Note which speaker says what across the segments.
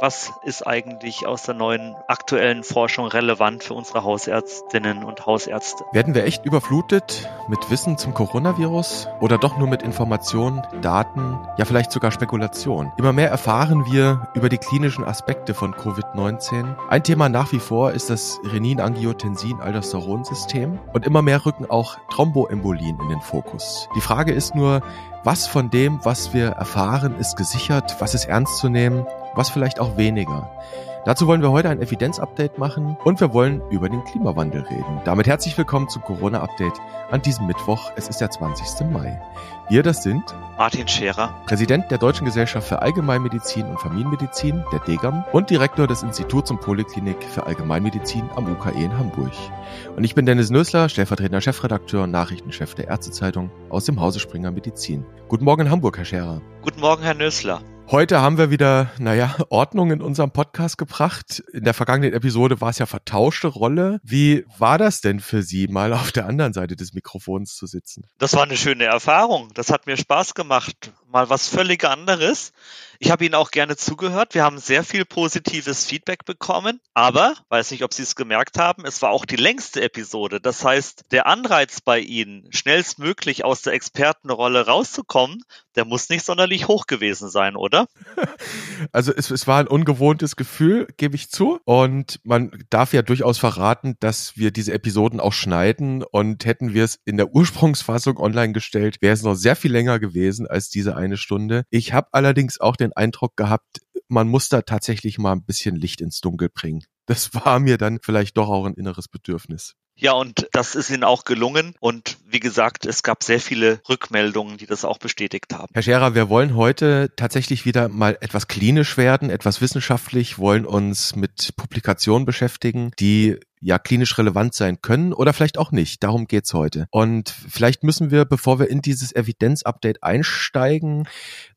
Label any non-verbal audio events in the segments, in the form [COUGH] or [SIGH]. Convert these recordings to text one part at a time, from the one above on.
Speaker 1: was ist eigentlich aus der neuen aktuellen Forschung relevant für unsere Hausärztinnen und Hausärzte.
Speaker 2: Werden wir echt überflutet mit Wissen zum Coronavirus oder doch nur mit Informationen, Daten, ja vielleicht sogar Spekulation? Immer mehr erfahren wir über die klinischen Aspekte von Covid-19. Ein Thema nach wie vor ist das Renin-Angiotensin-Aldosteron-System und immer mehr rücken auch Thromboembolien in den Fokus. Die Frage ist nur, was von dem, was wir erfahren, ist gesichert, was ist ernst zu nehmen, was vielleicht auch weniger. Dazu wollen wir heute ein Evidenz-Update machen und wir wollen über den Klimawandel reden. Damit herzlich willkommen zum Corona-Update an diesem Mittwoch. Es ist der 20. Mai. Wir, das sind
Speaker 1: Martin Scherer,
Speaker 2: Präsident der Deutschen Gesellschaft für Allgemeinmedizin und Familienmedizin, der DEGAM, und Direktor des Instituts und Poliklinik für Allgemeinmedizin am UKE in Hamburg. Und ich bin Dennis Nösler, stellvertretender Chefredakteur und Nachrichtenchef der Ärztezeitung aus dem Hause Springer Medizin. Guten Morgen in Hamburg, Herr Scherer.
Speaker 1: Guten Morgen, Herr Nösler.
Speaker 2: Heute haben wir wieder, naja, [LAUGHS] Ordnung in unserem Podcast gebracht. In der vergangenen Episode war es ja vertauschte Rolle. Wie war das denn für Sie, mal auf der anderen Seite des Mikrofons zu sitzen?
Speaker 1: Das war eine schöne Erfahrung. Das hat mir Spaß gemacht. Mal was völlig anderes. Ich habe Ihnen auch gerne zugehört. Wir haben sehr viel positives Feedback bekommen. Aber, weiß nicht, ob Sie es gemerkt haben, es war auch die längste Episode. Das heißt, der Anreiz bei Ihnen, schnellstmöglich aus der Expertenrolle rauszukommen, der muss nicht sonderlich hoch gewesen sein, oder? [LAUGHS]
Speaker 2: Also es, es war ein ungewohntes Gefühl, gebe ich zu. Und man darf ja durchaus verraten, dass wir diese Episoden auch schneiden. Und hätten wir es in der Ursprungsfassung online gestellt, wäre es noch sehr viel länger gewesen als diese eine Stunde. Ich habe allerdings auch den Eindruck gehabt, man muss da tatsächlich mal ein bisschen Licht ins Dunkel bringen. Das [LAUGHS] war mir dann vielleicht doch auch ein inneres Bedürfnis.
Speaker 1: Ja, und das ist Ihnen auch gelungen. Und wie gesagt, es gab sehr viele Rückmeldungen, die das auch bestätigt haben.
Speaker 2: Herr Scherer, wir wollen heute tatsächlich wieder mal etwas klinisch werden, etwas wissenschaftlich, wollen uns mit Publikationen beschäftigen, die ja klinisch relevant sein können oder vielleicht auch nicht. Darum geht's heute. Und vielleicht müssen wir, bevor wir in dieses Evidenz-Update einsteigen,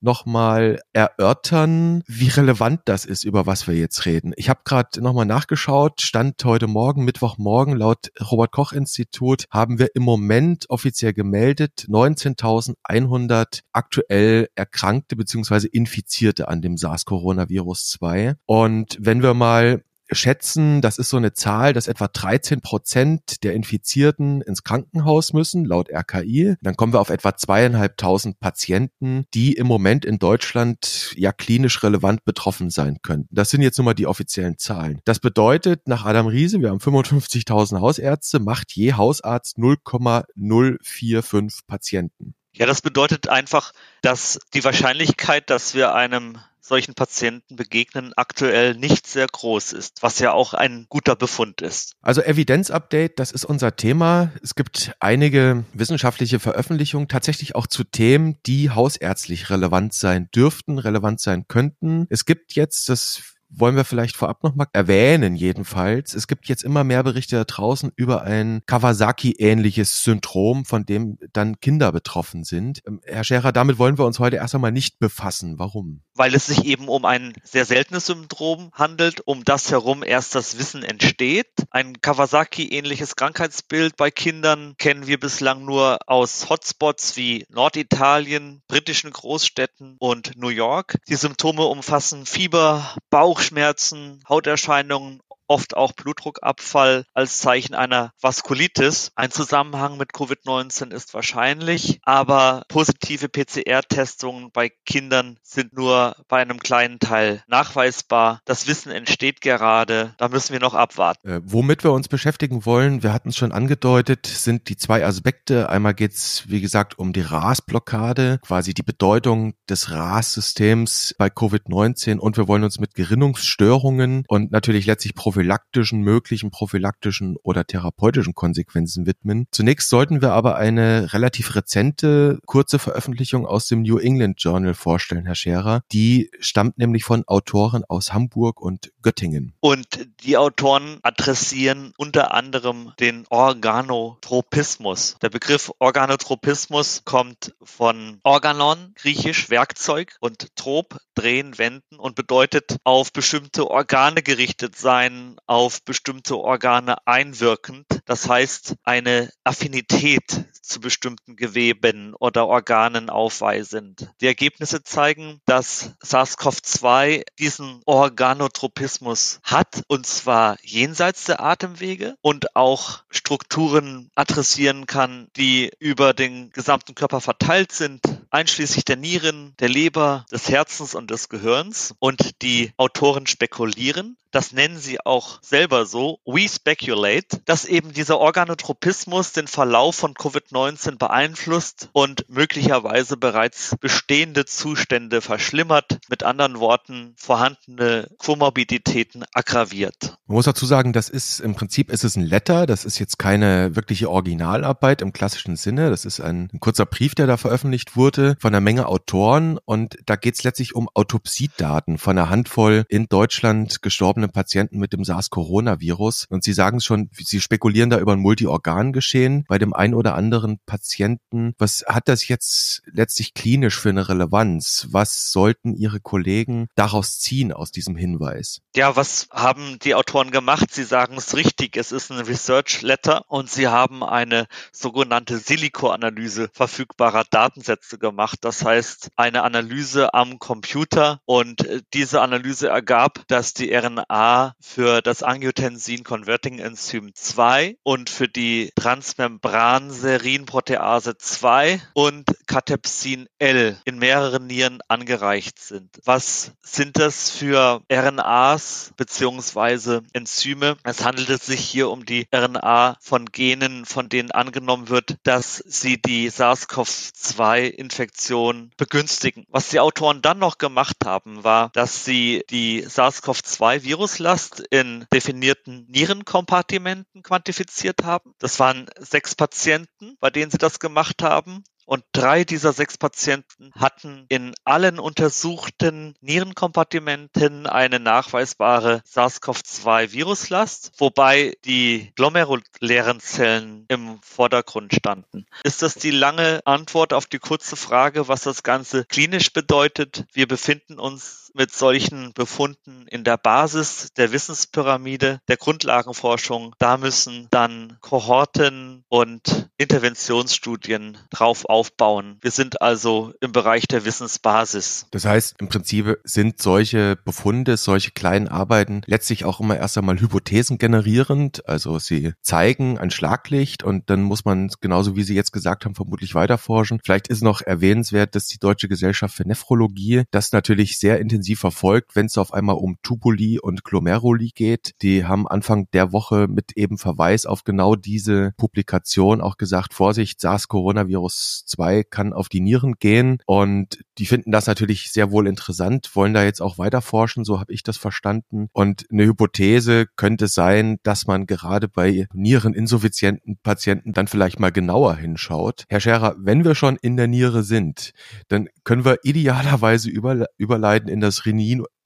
Speaker 2: nochmal erörtern, wie relevant das ist, über was wir jetzt reden. Ich habe gerade nochmal nachgeschaut, stand heute Morgen, Mittwochmorgen, laut Robert-Koch-Institut haben wir im Moment offiziell gemeldet 19.100 aktuell Erkrankte beziehungsweise Infizierte an dem SARS-Coronavirus 2. Und wenn wir mal schätzen, das ist so eine Zahl, dass etwa 13 Prozent der Infizierten ins Krankenhaus müssen, laut RKI. Dann kommen wir auf etwa zweieinhalbtausend Patienten, die im Moment in Deutschland ja klinisch relevant betroffen sein könnten. Das sind jetzt nun mal die offiziellen Zahlen. Das bedeutet, nach Adam Riese, wir haben 55.000 Hausärzte, macht je Hausarzt 0,045 Patienten.
Speaker 1: Ja, das bedeutet einfach, dass die Wahrscheinlichkeit, dass wir einem solchen Patienten begegnen, aktuell nicht sehr groß ist, was ja auch ein guter Befund ist.
Speaker 2: Also Evidenzupdate, das ist unser Thema. Es gibt einige wissenschaftliche Veröffentlichungen tatsächlich auch zu Themen, die hausärztlich relevant sein dürften, relevant sein könnten. Es gibt jetzt, das wollen wir vielleicht vorab nochmal erwähnen, jedenfalls. Es gibt jetzt immer mehr Berichte da draußen über ein Kawasaki-ähnliches Syndrom, von dem dann Kinder betroffen sind. Ähm, Herr Scherer, damit wollen wir uns heute erst einmal nicht befassen. Warum?
Speaker 1: Weil es sich eben um ein sehr seltenes Syndrom handelt, um das herum erst das Wissen entsteht. Ein Kawasaki-ähnliches Krankheitsbild bei Kindern kennen wir bislang nur aus Hotspots wie Norditalien, britischen Großstädten und New York. Die Symptome umfassen Fieber, Bauch, Bauchschmerzen, Hauterscheinungen oft auch Blutdruckabfall als Zeichen einer Vaskulitis. Ein Zusammenhang mit Covid-19 ist wahrscheinlich, aber positive PCR-Testungen bei Kindern sind nur bei einem kleinen Teil nachweisbar. Das Wissen entsteht gerade, da müssen wir noch abwarten.
Speaker 2: Äh, womit wir uns beschäftigen wollen, wir hatten es schon angedeutet, sind die zwei Aspekte. Einmal geht es, wie gesagt, um die RAS-Blockade, quasi die Bedeutung des RAS-Systems bei Covid-19 und wir wollen uns mit Gerinnungsstörungen und natürlich letztlich prophylaktischen, möglichen prophylaktischen oder therapeutischen Konsequenzen widmen. Zunächst sollten wir aber eine relativ rezente, kurze Veröffentlichung aus dem New England Journal vorstellen, Herr Scherer. Die stammt nämlich von Autoren aus Hamburg und Göttingen.
Speaker 1: Und die Autoren adressieren unter anderem den Organotropismus. Der Begriff Organotropismus kommt von Organon, griechisch Werkzeug, und Trop, drehen, wenden und bedeutet auf bestimmte Organe gerichtet sein, auf bestimmte Organe einwirkend. Das heißt, eine Affinität zu bestimmten Geweben oder Organen aufweisend. Die Ergebnisse zeigen, dass SARS-CoV-2 diesen Organotropismus hat, und zwar jenseits der Atemwege und auch Strukturen adressieren kann, die über den gesamten Körper verteilt sind, einschließlich der Nieren, der Leber, des Herzens und des Gehirns. Und die Autoren spekulieren, das nennen sie auch selber so, we speculate, dass eben dieser Organotropismus den Verlauf von Covid-19 beeinflusst und möglicherweise bereits bestehende Zustände verschlimmert, mit anderen Worten vorhandene Komorbiditäten aggraviert.
Speaker 2: Man muss dazu sagen, das ist im Prinzip ist es ein Letter, das ist jetzt keine wirkliche Originalarbeit im klassischen Sinne, das ist ein, ein kurzer Brief, der da veröffentlicht wurde von einer Menge Autoren und da geht es letztlich um Autopsiedaten von einer Handvoll in Deutschland gestorbenen Patienten mit dem SARS-Coronavirus und Sie sagen schon, Sie spekulieren da über ein Multiorgangeschehen bei dem einen oder anderen Patienten. Was hat das jetzt letztlich klinisch für eine Relevanz? Was sollten Ihre Kollegen daraus ziehen aus diesem Hinweis?
Speaker 1: Ja, was haben die Autoren gemacht? Sie sagen es richtig, es ist ein Research Letter und sie haben eine sogenannte Silico-Analyse verfügbarer Datensätze gemacht. Das heißt, eine Analyse am Computer und äh, diese Analyse ergab, dass die RNA für das Angiotensin Converting Enzym 2 und für die Transmembran-Serinprotease 2 und Catepsin L in mehreren Nieren angereicht sind. Was sind das für RNAs beziehungsweise Enzyme? Es handelt sich hier um die RNA von Genen, von denen angenommen wird, dass sie die SARS-CoV-2-Infektion begünstigen. Was die Autoren dann noch gemacht haben, war, dass sie die SARS-CoV-2-Viruslast in definierten Nierenkompartimenten quantifiziert haben. Das waren sechs Patienten, bei denen sie das gemacht haben. Und drei dieser sechs Patienten hatten in allen untersuchten Nierenkompartimenten eine nachweisbare SARS-CoV-2-Viruslast, wobei die glomerulären Zellen im Vordergrund standen. Ist das die lange Antwort auf die kurze Frage, was das Ganze klinisch bedeutet? Wir befinden uns mit solchen Befunden in der Basis der Wissenspyramide, der Grundlagenforschung. Da müssen dann Kohorten und Interventionsstudien drauf aufbauen. Wir sind also im Bereich der Wissensbasis.
Speaker 2: Das heißt, im Prinzip sind solche Befunde, solche kleinen Arbeiten letztlich auch immer erst einmal Hypothesen generierend. Also sie zeigen ein Schlaglicht und dann muss man genauso wie Sie jetzt gesagt haben, vermutlich weiterforschen. Vielleicht ist noch erwähnenswert, dass die Deutsche Gesellschaft für Nephrologie das natürlich sehr intensiv intensiv verfolgt, wenn es auf einmal um Tubuli und Glomeruli geht. Die haben Anfang der Woche mit eben Verweis auf genau diese Publikation auch gesagt, Vorsicht, SARS-Coronavirus 2 kann auf die Nieren gehen und die finden das natürlich sehr wohl interessant, wollen da jetzt auch weiter forschen, so habe ich das verstanden. Und eine Hypothese könnte sein, dass man gerade bei niereninsuffizienten Patienten dann vielleicht mal genauer hinschaut. Herr Scherer, wenn wir schon in der Niere sind, dann können wir idealerweise überleiten in das das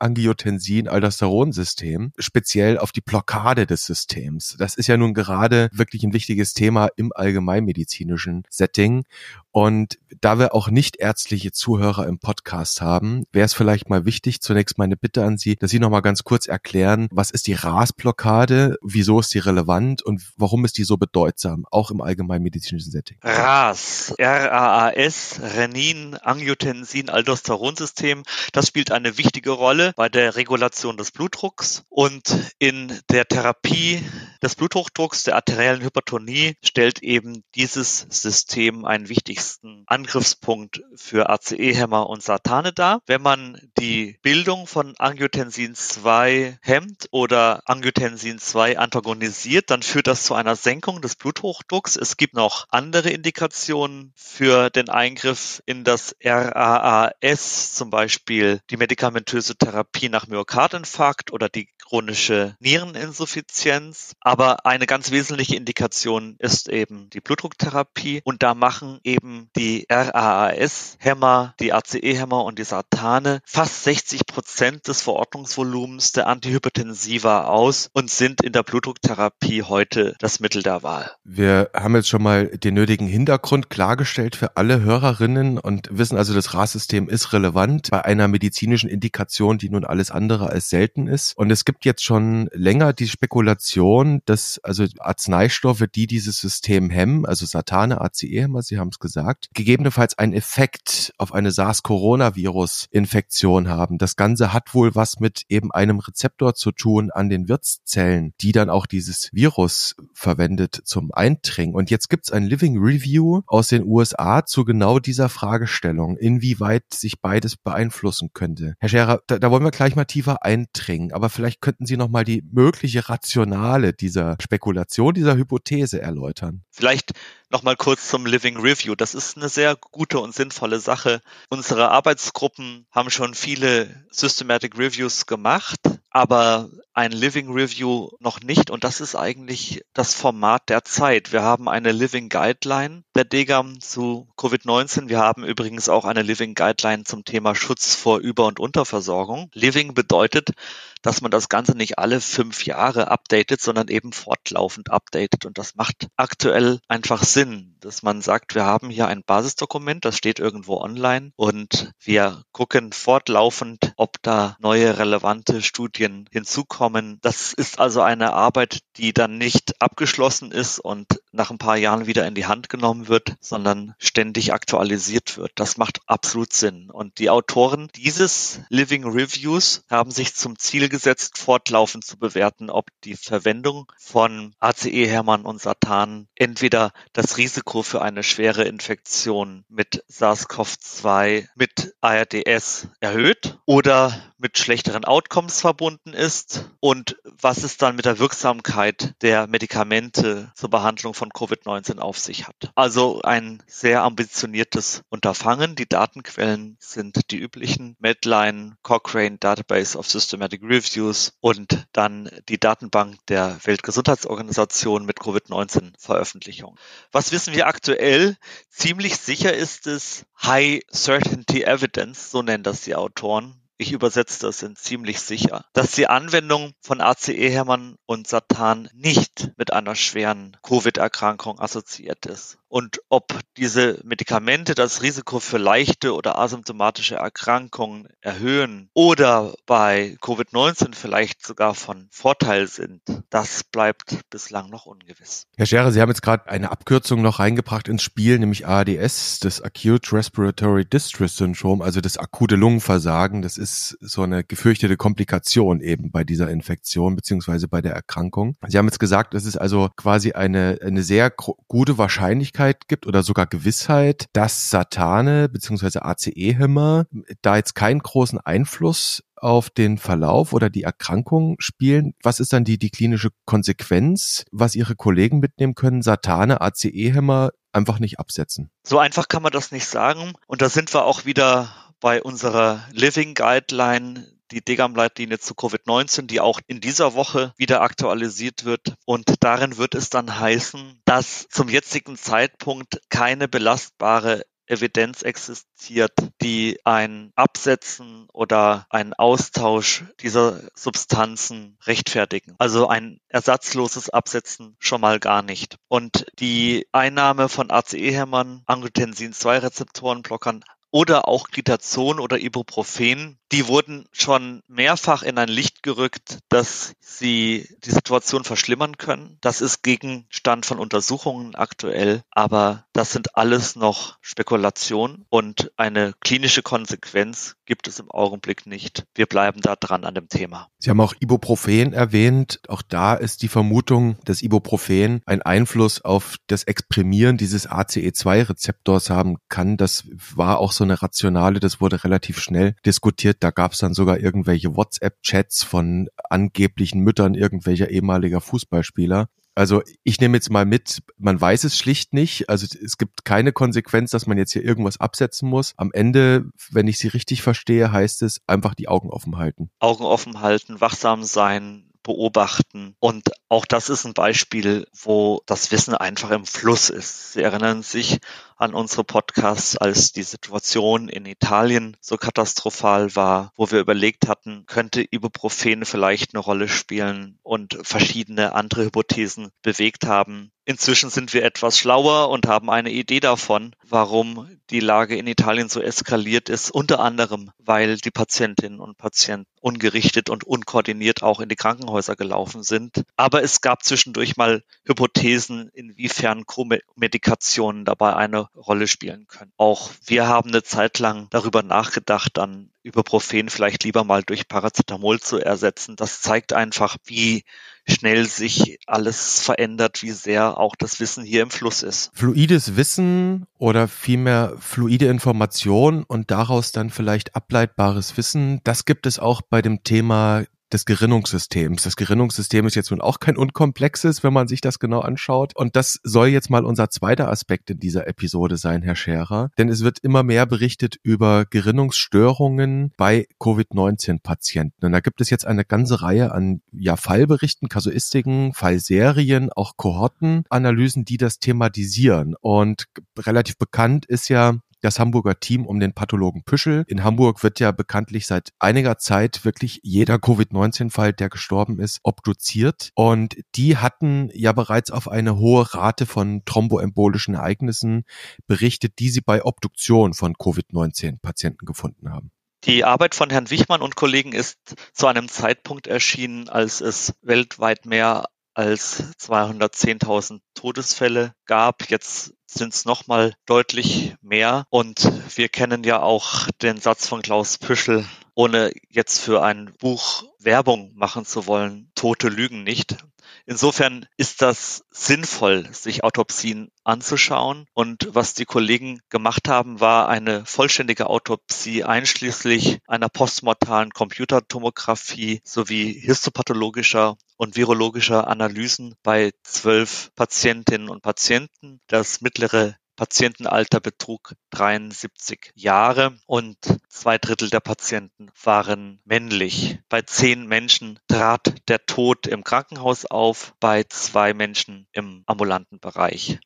Speaker 2: Renin-Angiotensin-Aldosteron-System, speziell auf die Blockade des Systems. Das ist ja nun gerade wirklich ein wichtiges Thema im allgemeinmedizinischen Setting. Und da wir auch nicht ärztliche Zuhörer im Podcast haben, wäre es vielleicht mal wichtig, zunächst meine Bitte an Sie, dass Sie noch mal ganz kurz erklären, was ist die RAS-Blockade, wieso ist die relevant und warum ist die so bedeutsam, auch im allgemeinmedizinischen Setting?
Speaker 1: RAS, R-A-A-S, Renin-Angiotensin-Aldosteron-System, das spielt eine wichtige Rolle bei der Regulation des Blutdrucks und in der Therapie des Bluthochdrucks, der arteriellen Hypertonie, stellt eben dieses System einen wichtigsten Angriffspunkt für ACE-Hämmer und Satane dar. Wenn man die Bildung von Angiotensin 2 hemmt oder Angiotensin 2 antagonisiert, dann führt das zu einer Senkung des Bluthochdrucks. Es gibt noch andere Indikationen für den Eingriff in das RAAS, zum Beispiel die medikamentöse Therapie nach Myokardinfarkt oder die chronische Niereninsuffizienz. Aber eine ganz wesentliche Indikation ist eben die Blutdrucktherapie und da machen eben die RAAS-Hämmer, die ACE-Hämmer und die Satane fast 60 Prozent des Verordnungsvolumens der Antihypertensiva aus und sind in der Blutdrucktherapie heute das Mittel der Wahl.
Speaker 2: Wir haben jetzt schon mal den nötigen Hintergrund klargestellt für alle Hörerinnen und wissen also, das RAS-System ist relevant bei einer medizinischen Indikation, die nun alles andere als selten ist. Und es gibt gibt jetzt schon länger die Spekulation, dass also Arzneistoffe, die dieses System hemmen, also Satane, ACE-Hämmer, Sie haben es gesagt, gegebenenfalls einen Effekt auf eine SARS-Coronavirus-Infektion haben. Das Ganze hat wohl was mit eben einem Rezeptor zu tun an den Wirtszellen, die dann auch dieses Virus verwendet zum Eindringen. Und jetzt gibt's ein Living Review aus den USA zu genau dieser Fragestellung, inwieweit sich beides beeinflussen könnte. Herr Scherer, da, da wollen wir gleich mal tiefer eindringen, aber vielleicht könnten Sie noch mal die mögliche Rationale dieser Spekulation, dieser Hypothese erläutern.
Speaker 1: Vielleicht Nochmal kurz zum Living Review. Das ist eine sehr gute und sinnvolle Sache. Unsere Arbeitsgruppen haben schon viele Systematic Reviews gemacht, aber ein Living Review noch nicht. Und das ist eigentlich das Format der Zeit. Wir haben eine Living Guideline der DGAM zu Covid-19. Wir haben übrigens auch eine Living Guideline zum Thema Schutz vor Über- und Unterversorgung. Living bedeutet, dass man das Ganze nicht alle fünf Jahre updatet, sondern eben fortlaufend updatet. Und das macht aktuell einfach Sinn, dass man sagt, wir haben hier ein Basisdokument, das steht irgendwo online und wir gucken fortlaufend, ob da neue relevante Studien hinzukommen. Das ist also eine Arbeit, die dann nicht abgeschlossen ist und nach ein paar Jahren wieder in die Hand genommen wird, sondern ständig aktualisiert wird. Das macht absolut Sinn. Und die Autoren dieses Living Reviews haben sich zum Ziel gesetzt, fortlaufend zu bewerten, ob die Verwendung von ACE-Hämmern und Satan entweder das Risiko für eine schwere Infektion mit SARS-CoV-2 mit ARDS erhöht oder mit schlechteren Outcomes verbunden ist und was es dann mit der Wirksamkeit der Medikamente zur Behandlung von Covid-19 auf sich hat. Also ein sehr ambitioniertes Unterfangen. Die Datenquellen sind die üblichen Medline, Cochrane Database of Systematic Reviews und dann die Datenbank der Weltgesundheitsorganisation mit Covid-19 Veröffentlichung. Was wissen wir aktuell? Ziemlich sicher ist es High Certainty Evidence, so nennen das die Autoren ich übersetze das in ziemlich sicher, dass die Anwendung von ACE-Hämmern und Satan nicht mit einer schweren Covid-Erkrankung assoziiert ist und ob diese Medikamente das Risiko für leichte oder asymptomatische Erkrankungen erhöhen oder bei Covid-19 vielleicht sogar von Vorteil sind, das bleibt bislang noch ungewiss.
Speaker 2: Herr Scherer, Sie haben jetzt gerade eine Abkürzung noch reingebracht ins Spiel, nämlich ARDS, das Acute Respiratory Distress Syndrome, also das akute Lungenversagen. Das ist so eine gefürchtete Komplikation eben bei dieser Infektion beziehungsweise bei der Erkrankung. Sie haben jetzt gesagt, es ist also quasi eine, eine sehr gute Wahrscheinlichkeit, Möglichkeit gibt oder sogar Gewissheit, dass Satane bzw. ACE-Hämmer da jetzt keinen großen Einfluss auf den Verlauf oder die Erkrankung spielen. Was ist dann die, die klinische Konsequenz, was Ihre Kollegen mitnehmen können? Satane, ACE-Hämmer einfach nicht absetzen.
Speaker 1: So einfach kann man das nicht sagen. Und da sind wir auch wieder bei unserer Living Guideline, die Degam-Leitlinie zu Covid-19, die auch in dieser Woche wieder aktualisiert wird. Und darin wird es dann heißen, dass zum jetzigen Zeitpunkt keine belastbare Evidenz existiert, die ein Absetzen oder ein Austausch dieser Substanzen rechtfertigen. Also ein ersatzloses Absetzen schon mal gar nicht. Und die Einnahme von ACE-Hämmern, Angiotensin-2-Rezeptorenblockern oder auch Glitazon oder Ibuprofen, die wurden schon mehrfach in ein Licht gerückt, dass sie die Situation verschlimmern können. Das ist Gegenstand von Untersuchungen aktuell, aber das sind alles noch Spekulationen und eine klinische Konsequenz gibt es im Augenblick nicht. Wir bleiben da dran an dem Thema.
Speaker 2: Sie haben auch Ibuprofen erwähnt. Auch da ist die Vermutung, dass Ibuprofen einen Einfluss auf das Exprimieren dieses ACE2-Rezeptors haben kann. Das war auch so eine Rationale, das wurde relativ schnell diskutiert. Da gab es dann sogar irgendwelche WhatsApp-Chats von angeblichen Müttern irgendwelcher ehemaliger Fußballspieler. Also ich nehme jetzt mal mit, man weiß es schlicht nicht. Also es gibt keine Konsequenz, dass man jetzt hier irgendwas absetzen muss. Am Ende, wenn ich Sie richtig verstehe, heißt es einfach die Augen offen halten.
Speaker 1: Augen offen halten, wachsam sein, beobachten. Und auch das ist ein Beispiel, wo das Wissen einfach im Fluss ist. Sie erinnern sich an unsere Podcasts, als die Situation in Italien so katastrophal war, wo wir überlegt hatten, könnte Ibuprofen vielleicht eine Rolle spielen und verschiedene andere Hypothesen bewegt haben. Inzwischen sind wir etwas schlauer und haben eine Idee davon, warum die Lage in Italien so eskaliert ist, unter anderem, weil die Patientinnen und Patienten ungerichtet und unkoordiniert auch in die Krankenhäuser gelaufen sind. Aber es gab zwischendurch mal Hypothesen, inwiefern Co-Medikationen dabei eine Rolle spielen können. Auch wir haben eine Zeit lang darüber nachgedacht, dann Ibuprofen vielleicht lieber mal durch Paracetamol zu ersetzen. Das zeigt einfach, wie schnell sich alles verändert, wie sehr auch das Wissen hier im Fluss ist.
Speaker 2: Fluides Wissen oder vielmehr fluide Information und daraus dann vielleicht ableitbares Wissen, das gibt es auch bei dem Thema des Gerinnungssystems. Das Gerinnungssystem ist jetzt nun auch kein unkomplexes, wenn man sich das genau anschaut. Und das soll jetzt mal unser zweiter Aspekt in dieser Episode sein, Herr Scherer. Denn es wird immer mehr berichtet über Gerinnungsstörungen bei Covid-19-Patienten. Und da gibt es jetzt eine ganze Reihe an ja, Fallberichten, Kasuistiken, Fallserien, auch Kohortenanalysen, die das thematisieren. Und relativ bekannt ist ja das Hamburger Team um den Pathologen Püschel. In Hamburg wird ja bekanntlich seit einiger Zeit wirklich jeder Covid-19-Fall, der gestorben ist, obduziert. Und die hatten ja bereits auf eine hohe Rate von thromboembolischen Ereignissen berichtet, die sie bei Obduktion von Covid-19-Patienten gefunden haben.
Speaker 1: Die Arbeit von Herrn Wichmann und Kollegen ist zu einem Zeitpunkt erschienen, als es weltweit mehr als 210.000 Todesfälle gab. Jetzt sind es nochmal deutlich mehr. Und wir kennen ja auch den Satz von Klaus Püschel, ohne jetzt für ein Buch Werbung machen zu wollen, Tote lügen nicht. Insofern ist das sinnvoll, sich Autopsien anzuschauen. Und was die Kollegen gemacht haben, war eine vollständige Autopsie einschließlich einer postmortalen Computertomographie sowie histopathologischer und virologischer Analysen bei zwölf Patientinnen und Patienten. Das mittlere Patientenalter betrug 73 Jahre und zwei Drittel der Patienten waren männlich. Bei zehn Menschen trat der Tod im Krankenhaus auf, bei zwei Menschen im ambulanten Bereich.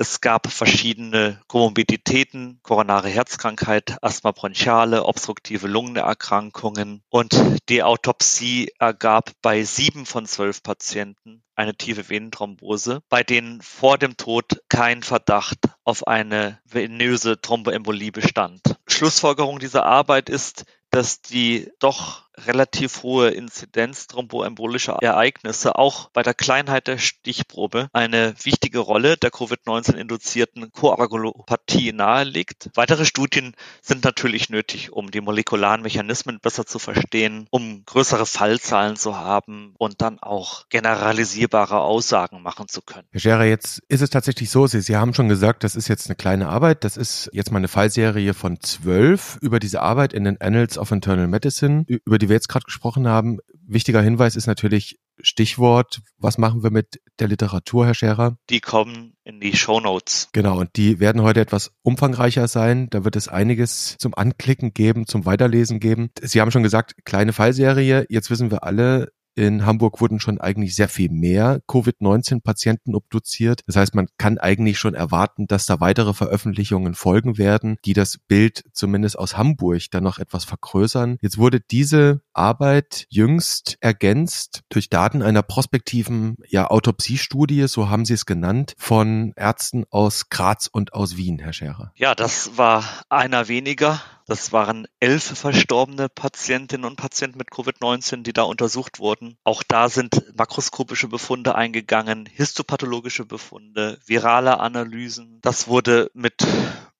Speaker 1: Es gab verschiedene Komorbiditäten, koronare Herzkrankheit, Asthma bronchiale, obstruktive Lungenerkrankungen und die Autopsie ergab bei sieben von zwölf Patienten eine tiefe Venenthrombose, bei denen vor dem Tod kein Verdacht auf eine venöse Thromboembolie bestand. Schlussfolgerung dieser Arbeit ist, dass die doch relativ hohe Inzidenz thromboembolischer Ereignisse auch bei der Kleinheit der Stichprobe eine wichtige Rolle der Covid-19-induzierten Koagulopathie nahelegt. Weitere Studien sind natürlich nötig, um die molekularen Mechanismen besser zu verstehen, um größere Fallzahlen zu haben und dann auch generalisierbare Aussagen machen zu können.
Speaker 2: Herr Scherer, jetzt ist es tatsächlich so, Sie, Sie haben schon gesagt, das ist jetzt eine kleine Arbeit. Das ist jetzt mal eine Fallserie von zwölf über diese Arbeit in den Annals of Internal Medicine, über die wir jetzt gerade gesprochen haben. Wichtiger Hinweis ist natürlich Stichwort, was machen wir mit der Literatur, Herr Scherer?
Speaker 1: Die kommen in die Show Notes.
Speaker 2: Genau, und die werden heute etwas umfangreicher sein. Da wird es einiges zum Anklicken geben, zum Weiterlesen geben. Sie haben schon gesagt, kleine Fallserie. Jetzt wissen wir alle, in Hamburg wurden schon eigentlich sehr viel mehr Covid-19-Patienten obduziert. Das heißt, man kann eigentlich schon erwarten, dass da weitere Veröffentlichungen folgen werden, die das Bild zumindest aus Hamburg dann noch etwas vergrößern. Jetzt wurde diese Arbeit jüngst ergänzt durch Daten einer prospektiven ja, Autopsiestudie, so haben Sie es genannt, von Ärzten aus Graz und aus Wien, Herr Scherer.
Speaker 1: Ja, das war einer weniger. Das waren elf verstorbene Patientinnen und Patienten mit Covid-19, die da untersucht wurden. Auch da sind makroskopische Befunde eingegangen, histopathologische Befunde, virale Analysen. Das wurde mit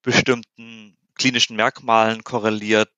Speaker 1: bestimmten klinischen Merkmalen korreliert.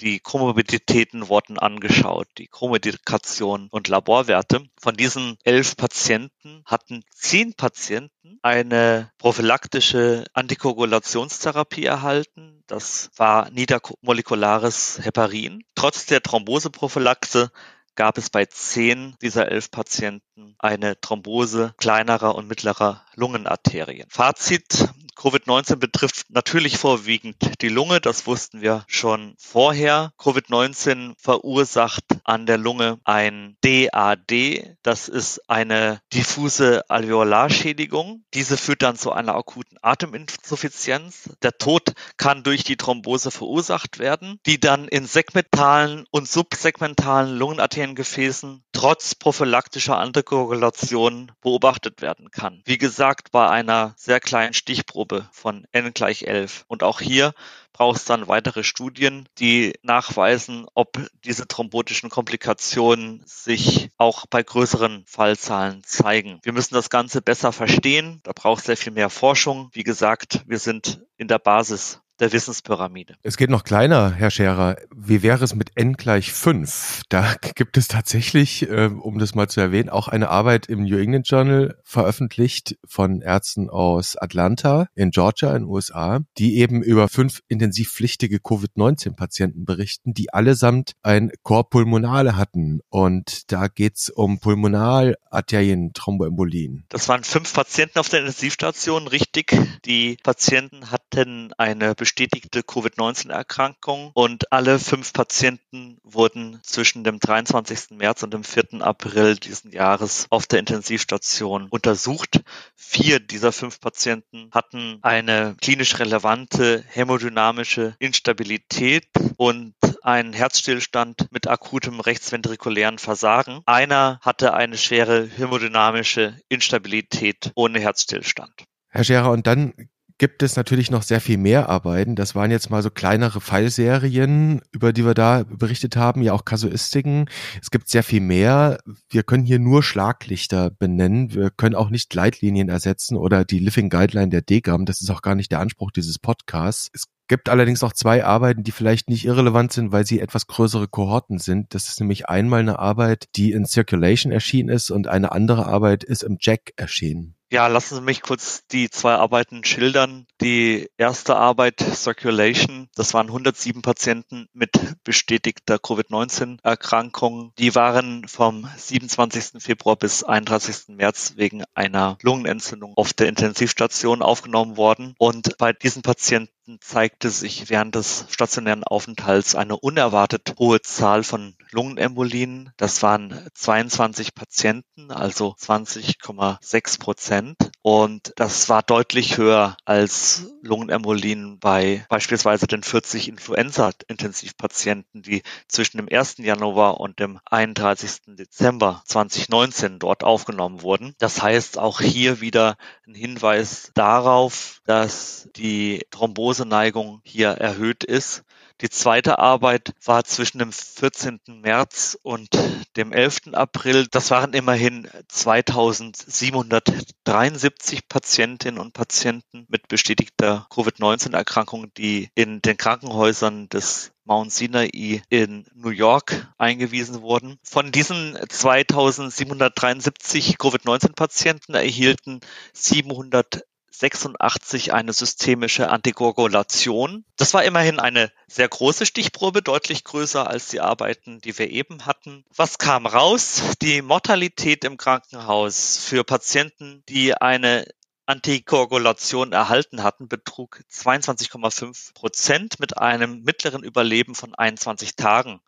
Speaker 1: Die Chromorbiditäten wurden angeschaut, die Chromedikation und Laborwerte. Von diesen elf Patienten hatten zehn Patienten eine prophylaktische Antikoagulationstherapie erhalten. Das war niedermolekulares Heparin. Trotz der Thromboseprophylaxe gab es bei zehn dieser elf Patienten eine Thrombose kleinerer und mittlerer Lungenarterien. Fazit, Covid-19 betrifft natürlich vorwiegend die Lunge, das wussten wir schon vorher. Covid-19 verursacht an der Lunge ein DAD, das ist eine diffuse Alveolarschädigung. Diese führt dann zu einer akuten Ateminsuffizienz. Der Tod kann durch die Thrombose verursacht werden, die dann in segmentalen und subsegmentalen Lungenarteriengefäßen trotz prophylaktischer Antikoagulation beobachtet werden kann. Wie gesagt, bei einer sehr kleinen Stichprobe von n gleich 11. Und auch hier braucht es dann weitere Studien, die nachweisen, ob diese thrombotischen Komplikationen sich auch bei größeren Fallzahlen zeigen. Wir müssen das Ganze besser verstehen. Da braucht es sehr viel mehr Forschung. Wie gesagt, wir sind in der Basis der Wissenspyramide.
Speaker 2: Es geht noch kleiner, Herr Scherer. Wie wäre es mit n gleich 5? Da gibt es tatsächlich, äh, um das mal zu erwähnen, auch eine Arbeit im New England Journal veröffentlicht von Ärzten aus Atlanta in Georgia in den USA, die eben über fünf intensivpflichtige Covid-19-Patienten berichten, die allesamt ein Chor pulmonale hatten. Und da geht's um Pulmonalarterien-Thromboembolien.
Speaker 1: Das waren fünf Patienten auf der Intensivstation, richtig. Die Patienten hatten eine bestätigte Covid-19-Erkrankung und alle fünf Patienten wurden zwischen dem 23. März und dem 4. April diesen Jahres auf der Intensivstation untersucht. Vier dieser fünf Patienten hatten eine klinisch relevante hämodynamische Instabilität und einen Herzstillstand mit akutem rechtsventrikulären Versagen. Einer hatte eine schwere hämodynamische Instabilität ohne Herzstillstand.
Speaker 2: Herr Scherer, und dann gibt es natürlich noch sehr viel mehr Arbeiten. Das waren jetzt mal so kleinere Fallserien, über die wir da berichtet haben, ja auch Kasuistiken. Es gibt sehr viel mehr. Wir können hier nur Schlaglichter benennen. Wir können auch nicht Leitlinien ersetzen oder die Living Guideline der DGAM. Das ist auch gar nicht der Anspruch dieses Podcasts. Es gibt allerdings auch zwei Arbeiten, die vielleicht nicht irrelevant sind, weil sie etwas größere Kohorten sind. Das ist nämlich einmal eine Arbeit, die in Circulation erschienen ist und eine andere Arbeit ist im Jack erschienen.
Speaker 1: Ja, lassen Sie mich kurz die zwei Arbeiten schildern. Die erste Arbeit Circulation, das waren 107 Patienten mit bestätigter Covid-19-Erkrankung. Die waren vom 27. Februar bis 31. März wegen einer Lungenentzündung auf der Intensivstation aufgenommen worden. Und bei diesen Patienten zeigte sich während des stationären Aufenthalts eine unerwartet hohe Zahl von Lungenembolien. Das waren 22 Patienten, also 20,6 Prozent. Und das war deutlich höher als Lungenembolien bei beispielsweise den 40 Influenza-Intensivpatienten, die zwischen dem 1. Januar und dem 31. Dezember 2019 dort aufgenommen wurden. Das heißt auch hier wieder ein Hinweis darauf, dass die Thromboseneigung hier erhöht ist. Die zweite Arbeit war zwischen dem 14. März und dem 11. April. Das waren immerhin 2773 Patientinnen und Patienten mit bestätigter Covid-19-Erkrankung, die in den Krankenhäusern des Mount Sinai in New York eingewiesen wurden. Von diesen 2773 Covid-19-Patienten erhielten 700 86 eine systemische Antikoagulation. Das war immerhin eine sehr große Stichprobe, deutlich größer als die Arbeiten, die wir eben hatten. Was kam raus? Die Mortalität im Krankenhaus für Patienten, die eine Antikoagulation erhalten hatten, betrug 22,5 Prozent mit einem mittleren Überleben von 21 Tagen.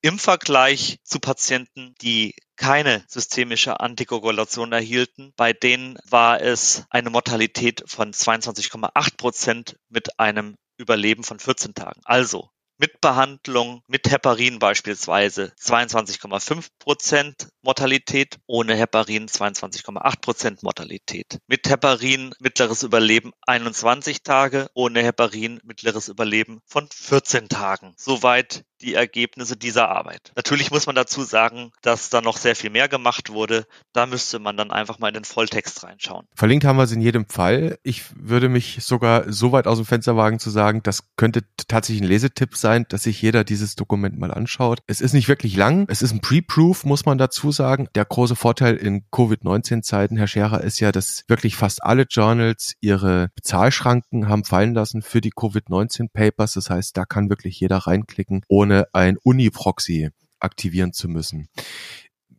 Speaker 1: Im Vergleich zu Patienten, die keine systemische Antikoagulation erhielten, bei denen war es eine Mortalität von 22,8 Prozent mit einem Überleben von 14 Tagen. Also mit Behandlung, mit Heparin beispielsweise 22,5 Prozent Mortalität, ohne Heparin 22,8 Prozent Mortalität. Mit Heparin mittleres Überleben 21 Tage, ohne Heparin mittleres Überleben von 14 Tagen. Soweit die Ergebnisse dieser Arbeit. Natürlich muss man dazu sagen, dass da noch sehr viel mehr gemacht wurde. Da müsste man dann einfach mal in den Volltext reinschauen.
Speaker 2: Verlinkt haben wir es in jedem Fall. Ich würde mich sogar so weit aus dem Fenster wagen zu sagen, das könnte tatsächlich ein Lesetipp sein, dass sich jeder dieses Dokument mal anschaut. Es ist nicht wirklich lang. Es ist ein Pre-Proof, muss man dazu sagen. Der große Vorteil in Covid-19-Zeiten, Herr Scherer, ist ja, dass wirklich fast alle Journals ihre Bezahlschranken haben fallen lassen für die Covid-19-Papers. Das heißt, da kann wirklich jeder reinklicken, ohne ohne ein Uni-Proxy aktivieren zu müssen.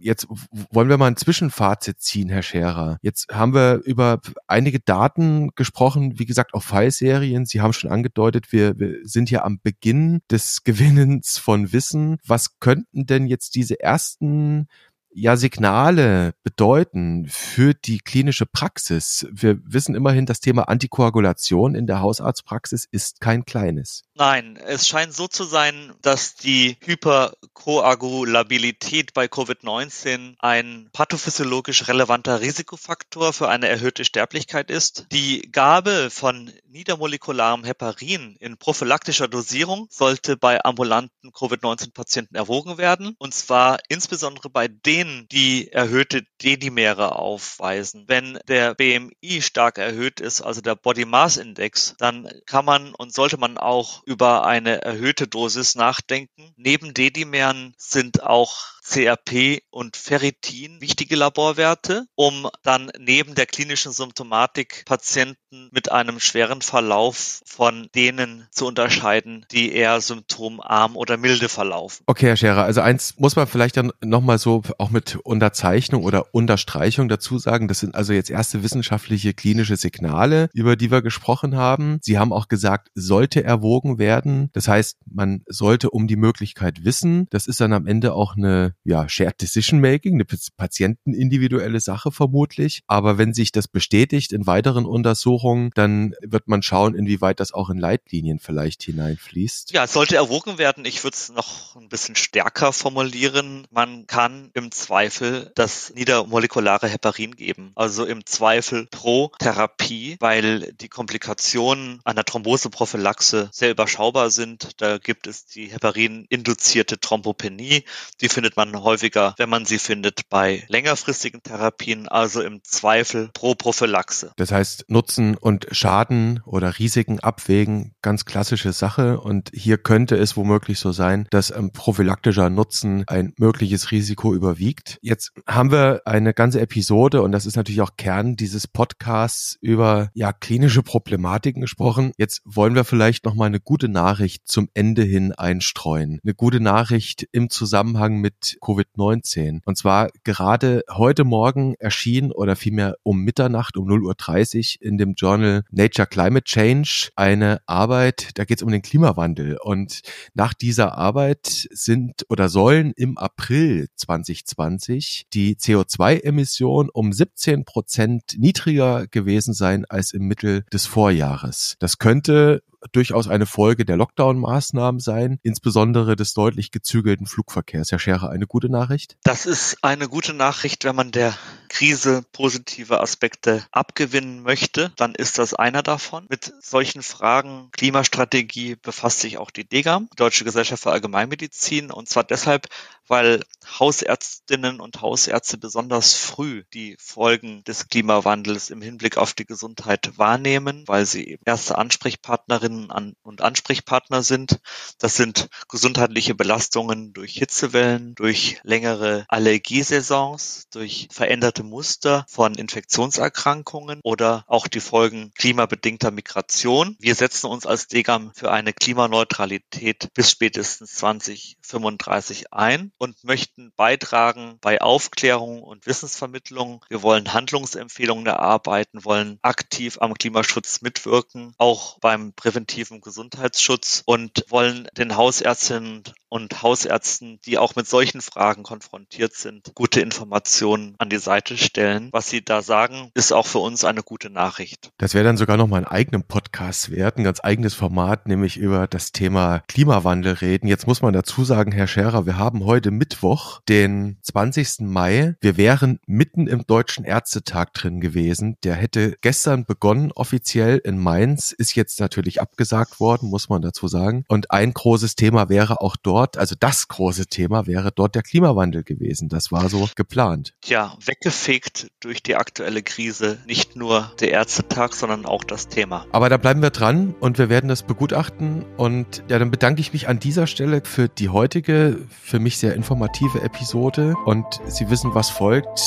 Speaker 2: Jetzt wollen wir mal ein Zwischenfazit ziehen, Herr Scherer. Jetzt haben wir über einige Daten gesprochen, wie gesagt, auf Fallserien. Sie haben schon angedeutet, wir, wir sind ja am Beginn des [LAUGHS] Gewinnens von Wissen. Was könnten denn jetzt diese ersten ja Signale bedeuten für die klinische Praxis? Wir wissen immerhin, das Thema Antikoagulation in der Hausarztpraxis ist kein kleines.
Speaker 1: Nein, es scheint so zu sein, dass die Hyperkoagulabilität bei Covid-19 ein pathophysiologisch relevanter Risikofaktor für eine erhöhte Sterblichkeit ist. Die Gabe von niedermolekularem Heparin in prophylaktischer Dosierung sollte bei ambulanten Covid-19-Patienten erwogen werden, und zwar insbesondere bei denen, die erhöhte D-Dimere aufweisen. Wenn der BMI stark erhöht ist, also der Body Mass Index, dann kann man und sollte man auch über eine erhöhte Dosis nachdenken. Neben D-Dimeren sind auch CRP und Ferritin wichtige Laborwerte, um dann neben der klinischen Symptomatik Patienten mit einem schweren Verlauf von denen zu unterscheiden, die eher symptomarm oder milde verlaufen.
Speaker 2: Okay, Herr Scherer, also eins muss man vielleicht dann nochmal so auch mit Unterzeichnung oder Unterstreichung dazu sagen. Das sind also jetzt erste wissenschaftliche klinische Signale, über die wir gesprochen haben. Sie haben auch gesagt, sollte erwogen werden. Das heißt, man sollte um die Möglichkeit wissen. Das ist dann am Ende auch eine ja, Shared Decision Making, eine patientenindividuelle Sache vermutlich. Aber wenn sich das bestätigt in weiteren Untersuchungen, dann wird man schauen, inwieweit das auch in Leitlinien vielleicht hineinfließt.
Speaker 1: Ja, es sollte erwogen werden. Ich würde es noch ein bisschen stärker formulieren. Man kann im Zweifel das niedermolekulare Heparin geben. Also im Zweifel pro Therapie, weil die Komplikationen einer Thromboseprophylaxe sehr überschaubar sind. Da gibt es die Heparin-induzierte Thrombopenie. Die findet man häufiger, wenn man sie findet, bei längerfristigen Therapien, also im Zweifel pro Prophylaxe.
Speaker 2: Das heißt, Nutzen und Schaden oder Risiken abwägen, ganz klassische Sache. Und hier könnte es womöglich so sein, dass ein prophylaktischer Nutzen ein mögliches Risiko überwiegt. Jetzt haben wir eine ganze Episode und das ist natürlich auch Kern dieses Podcasts über ja klinische Problematiken gesprochen. Jetzt wollen wir vielleicht noch mal eine gute Nachricht zum Ende hin einstreuen. Eine gute Nachricht im Zusammenhang mit Covid-19. Und zwar gerade heute Morgen erschien oder vielmehr um Mitternacht um 0.30 Uhr in dem Journal Nature Climate Change eine Arbeit, da geht es um den Klimawandel. Und nach dieser Arbeit sind oder sollen im April 2020 die CO2-Emissionen um 17 Prozent niedriger gewesen sein als im Mittel des Vorjahres. Das könnte durchaus eine Folge der Lockdown-Maßnahmen sein, insbesondere des deutlich gezügelten Flugverkehrs. Herr Scherer, eine gute Nachricht?
Speaker 1: Das ist eine gute Nachricht, wenn man der Krise positive Aspekte abgewinnen möchte, dann ist das einer davon. Mit solchen Fragen Klimastrategie befasst sich auch die DGAM, Deutsche Gesellschaft für Allgemeinmedizin, und zwar deshalb, weil Hausärztinnen und Hausärzte besonders früh die Folgen des Klimawandels im Hinblick auf die Gesundheit wahrnehmen, weil sie erste Ansprechpartnerinnen und Ansprechpartner sind. Das sind gesundheitliche Belastungen durch Hitzewellen, durch längere Allergiesaisons, durch veränderte Muster von Infektionserkrankungen oder auch die Folgen klimabedingter Migration. Wir setzen uns als DGAM für eine Klimaneutralität bis spätestens 2035 ein und möchten beitragen bei Aufklärung und Wissensvermittlung. Wir wollen Handlungsempfehlungen erarbeiten, wollen aktiv am Klimaschutz mitwirken, auch beim präventiven Gesundheitsschutz und wollen den Hausärztinnen und Hausärzten, die auch mit solchen Fragen konfrontiert sind, gute Informationen an die Seite stellen. Was sie da sagen, ist auch für uns eine gute Nachricht.
Speaker 2: Das wäre dann sogar noch mal einen eigenen Podcast wert, ein ganz eigenes Format, nämlich über das Thema Klimawandel reden. Jetzt muss man dazu sagen, Herr Scherer, wir haben heute Mittwoch, den 20. Mai. Wir wären mitten im Deutschen Ärztetag drin gewesen. Der hätte gestern begonnen, offiziell in Mainz, ist jetzt natürlich abgesagt worden, muss man dazu sagen. Und ein großes Thema wäre auch dort dort, also das große Thema wäre dort der Klimawandel gewesen. Das war so geplant.
Speaker 1: Tja, weggefegt durch die aktuelle Krise. Nicht nur der Ärztetag, sondern auch das Thema.
Speaker 2: Aber da bleiben wir dran und wir werden das begutachten. Und ja, dann bedanke ich mich an dieser Stelle für die heutige, für mich sehr informative Episode. Und Sie wissen, was folgt,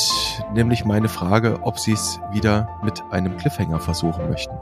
Speaker 2: nämlich meine Frage, ob Sie es wieder mit einem Cliffhanger versuchen möchten.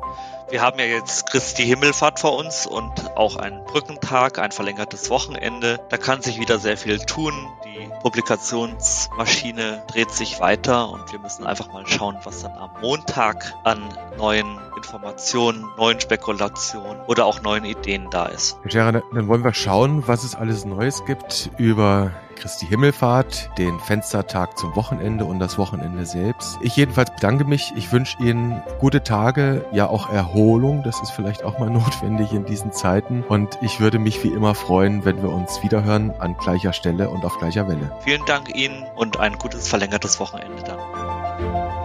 Speaker 1: Wir haben ja jetzt Christi Himmelfahrt vor uns und auch einen Brückentag, ein verlängertes Wochenende. Da kann sich wieder sehr viel tun. Die Publikationsmaschine dreht sich weiter und wir müssen einfach mal schauen, was dann am Montag an neuen Informationen, neuen Spekulationen oder auch neuen Ideen da ist.
Speaker 2: Herr Scherer, dann wollen wir schauen, was es alles Neues gibt über Christi Himmelfahrt, den Fenstertag zum Wochenende und das Wochenende selbst. Ich jedenfalls bedanke mich. Ich wünsche Ihnen gute Tage, ja auch Erholung. Das ist vielleicht auch mal [LAUGHS] notwendig in diesen Zeiten. Und ich würde mich wie immer freuen, wenn wir uns wiederhören an gleicher Stelle und auf gleicher Welle.
Speaker 1: Vielen Dank Ihnen und ein gutes verlängertes Wochenende dann.